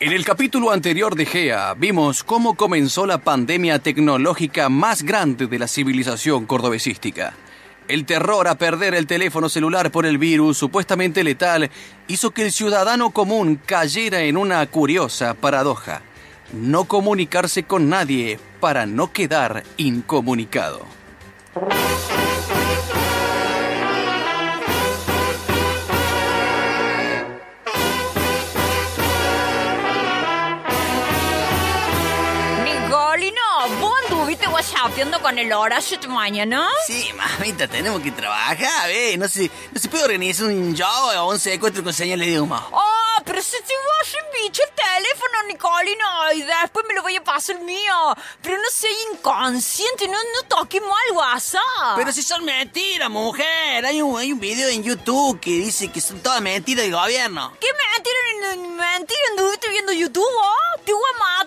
En el capítulo anterior de GEA vimos cómo comenzó la pandemia tecnológica más grande de la civilización cordobesística. El terror a perder el teléfono celular por el virus supuestamente letal hizo que el ciudadano común cayera en una curiosa paradoja. No comunicarse con nadie para no quedar incomunicado. Whatsappeando con el Horacio mañana? Sí, mamita, tenemos que trabajar, ¿eh? No se, no se puede organizar un job o un secuestro con señales de humo. Oh, pero si te vas a bicho el teléfono, Nicolino, y después me lo voy a pasar el mío. Pero no seas inconsciente, no, no toques mal WhatsApp. Pero si son mentiras, mujer. Hay un, hay un video en YouTube que dice que son todas mentiras del gobierno. ¿Qué mentira, ni- ni mentira? ¿Anduviste viendo YouTube, oh? Te voy a matar,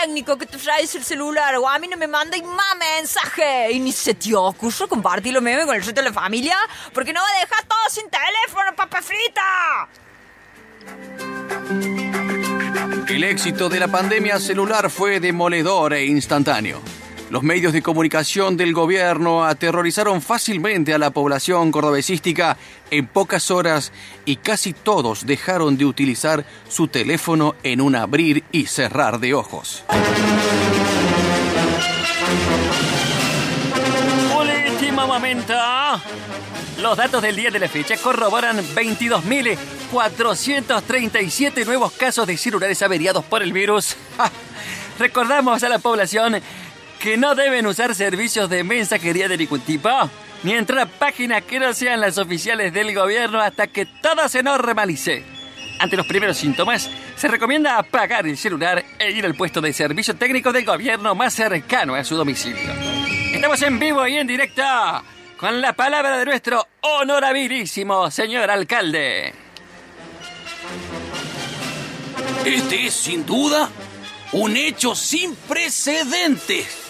técnico que te traes el celular, o a mí no me mandáis más mensaje. Y ni se te ocurre compartir los con el resto de la familia, porque no va a dejar todo sin teléfono, papa frita. El éxito de la pandemia celular fue demoledor e instantáneo. Los medios de comunicación del gobierno aterrorizaron fácilmente a la población cordobesística en pocas horas y casi todos dejaron de utilizar su teléfono en un abrir y cerrar de ojos. Último momento. Los datos del día de la fecha corroboran 22.437 nuevos casos de celulares averiados por el virus. Recordamos a la población que no deben usar servicios de mensajería de ningún tipo, ni entrar a páginas que no sean las oficiales del gobierno hasta que todo se normalice. Ante los primeros síntomas, se recomienda apagar el celular e ir al puesto de servicio técnico del gobierno más cercano a su domicilio. Estamos en vivo y en directo con la palabra de nuestro honorabilísimo señor alcalde. Este es, sin duda, un hecho sin precedentes.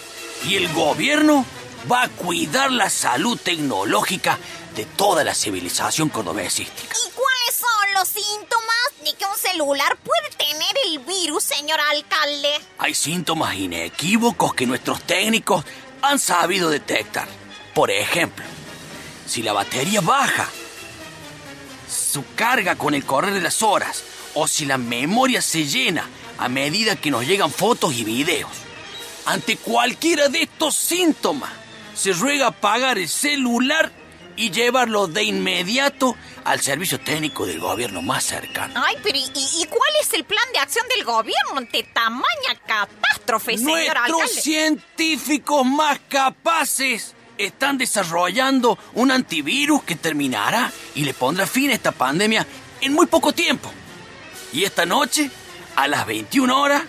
Y el gobierno va a cuidar la salud tecnológica de toda la civilización cordobesística. ¿Y cuáles son los síntomas de que un celular puede tener el virus, señor alcalde? Hay síntomas inequívocos que nuestros técnicos han sabido detectar. Por ejemplo, si la batería baja, su carga con el correr de las horas, o si la memoria se llena a medida que nos llegan fotos y videos. Ante cualquiera de estos síntomas, se ruega apagar el celular y llevarlo de inmediato al servicio técnico del gobierno más cercano. Ay, pero ¿y, y cuál es el plan de acción del gobierno ante tamaña catástrofe, señor Nuestros alcalde? científicos más capaces están desarrollando un antivirus que terminará y le pondrá fin a esta pandemia en muy poco tiempo. Y esta noche, a las 21 horas,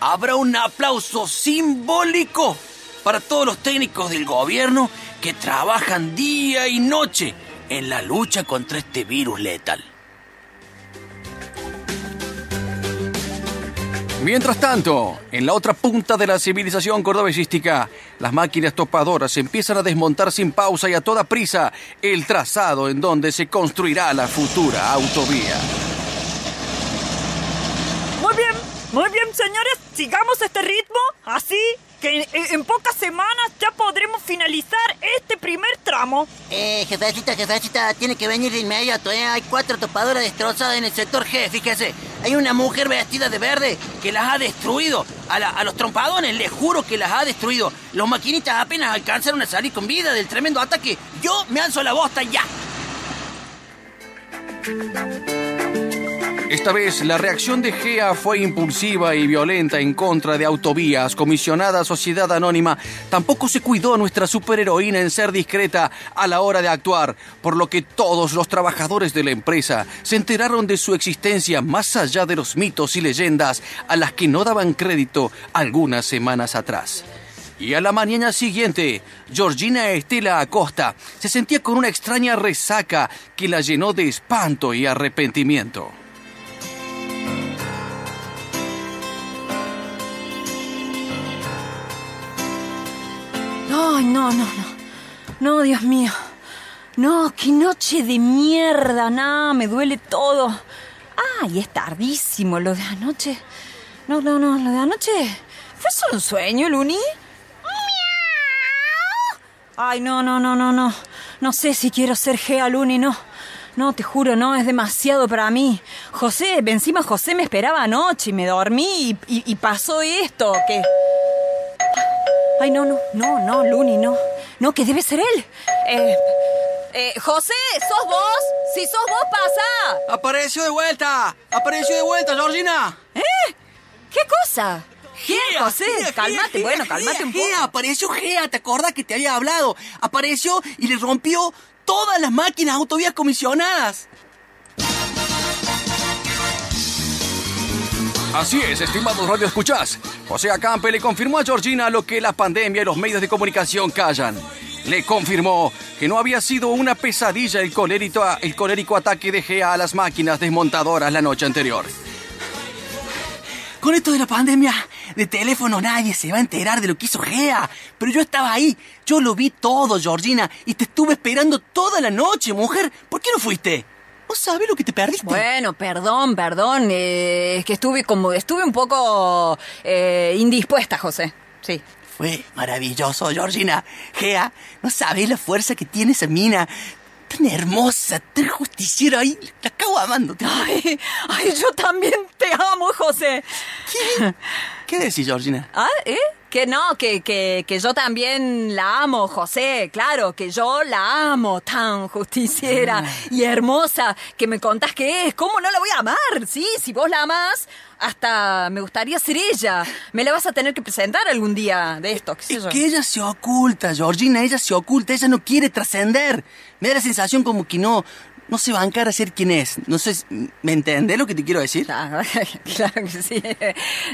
habrá un aplauso simbólico para todos los técnicos del gobierno que trabajan día y noche en la lucha contra este virus letal. Mientras tanto, en la otra punta de la civilización cordobesística, las máquinas topadoras empiezan a desmontar sin pausa y a toda prisa el trazado en donde se construirá la futura autovía. Muy bien, muy bien, señores. Sigamos este ritmo, así que en, en pocas semanas ya podremos finalizar este primer tramo. Eh, jefecita, jefecita, tiene que venir de inmediato, ¿eh? Hay cuatro topadoras destrozadas en el sector G, fíjese. Hay una mujer vestida de verde que las ha destruido. A, los trompadones, les juro que las ha destruido. Los maquinitas apenas alcanzaron a salir con vida del tremendo ataque. Yo me alzo la bosta ya. Esta vez la reacción de GEA fue impulsiva y violenta en contra de Autovías, comisionada Sociedad Anónima. Tampoco se cuidó nuestra superheroína en ser discreta a la hora de actuar, por lo que todos los trabajadores de la empresa se enteraron de su existencia más allá de los mitos y leyendas a las que no daban crédito algunas semanas atrás. Y a la mañana siguiente, Georgina Estela Acosta se sentía con una extraña resaca que la llenó de espanto y arrepentimiento. Ay, no, no, no. No, Dios mío. No, qué noche de mierda, nada, me duele todo. Ay, es tardísimo lo de anoche. No, no, no, lo de anoche. ¿Fue solo un sueño, Luni? Ay, no, no, no, no, no. No sé si quiero ser Gea Luni, no. No, te juro, no, es demasiado para mí. José, encima José me esperaba anoche y me dormí y, y- y pasó esto, que... Ay, no, no, no, no, Luni, no. No, que debe ser él. Eh, eh, José, ¿sos vos? Si sos vos, pasa. ¡Apareció de vuelta! ¡Apareció de vuelta, Georgina! ¿Qué cosa? ¿Qué, José? Gea, cálmate, Gea, bueno, Gea, cálmate un Gea, poco. apareció Gea, ¿te acordás que te había hablado? Apareció y le rompió todas las máquinas autovías comisionadas. Así es, estimados Radio Escuchás. José Acampe le confirmó a Georgina lo que la pandemia y los medios de comunicación callan. Le confirmó que no había sido una pesadilla el colérico, ataque de Gea a las máquinas desmontadoras la noche anterior. Con esto de la pandemia de teléfono nadie se va a enterar de lo que hizo Gea. Pero yo estaba ahí, yo lo vi todo, Georgina, y te estuve esperando toda la noche, mujer. ¿Por qué no fuiste? ¿No sabes lo que te perdiste? Bueno, perdón, perdón. eh, es que estuve como, estuve un poco eh, indispuesta, José. Sí. Fue maravilloso, Georgina. Gea, no sabes la fuerza que tiene esa mina. Tan hermosa, tan justiciera. Ay, la acabo amando. Ay, ay, yo también te amo, José. ¿Qué? ¿Qué decís, Georgina? ¿Ah? ¿Eh? Que no, que, que, que yo también la amo, José, claro, que yo la amo, tan justiciera y hermosa, que me contás que es, ¿cómo no la voy a amar? Sí, si vos la amás, hasta me gustaría ser ella. Me la vas a tener que presentar algún día de esto, qué sé Es yo. que ella se oculta, Georgina, ella se oculta, ella no quiere trascender. Me da la sensación como que no, no se va a ser quien es. No sé, ¿me entendés lo que te quiero decir? Claro, claro que sí.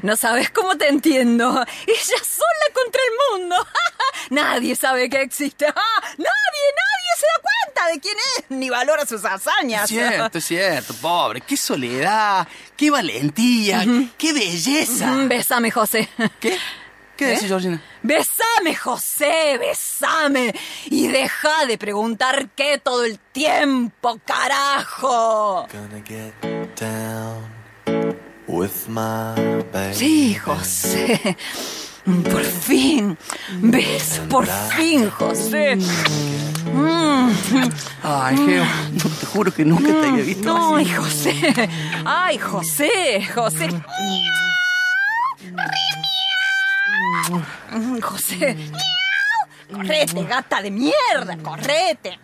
No sabes cómo te entiendo. Ella sola contra el mundo. Nadie sabe que existe. Nadie, nadie se da cuenta de quién es, ni valora sus hazañas. Es cierto, es cierto, pobre. Qué soledad, qué valentía, qué belleza. Besame, José. ¿Qué? ¿Qué ¿Eh? decís, Georgina? Besame, José, besame. Y deja de preguntar qué todo el tiempo, carajo. Gonna get down with my baby. Sí, José. Por fin. ¿Ves? Por fin, José. Mm. Ay, Geo, no, te juro que nunca te había visto Ay, así. José. Ay, José. José. Mm, José. Correte, gata de mierda. Correte.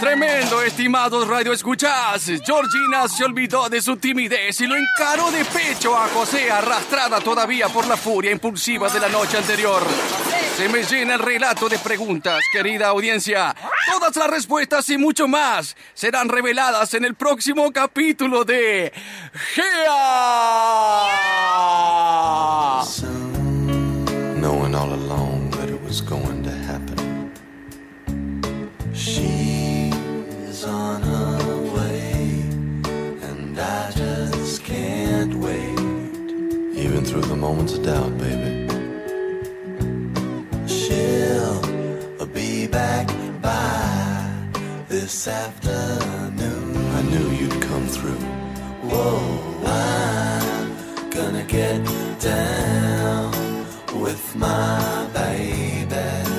Tremendo, estimados Radio Escuchás. Georgina se olvidó de su timidez y lo encaró de pecho a José, arrastrada todavía por la furia impulsiva de la noche anterior. Se me llena el relato de preguntas, querida audiencia. Todas las respuestas y mucho más serán reveladas en el próximo capítulo de GEA. afternoon. I knew you'd come through. Whoa, I'm gonna get down with my.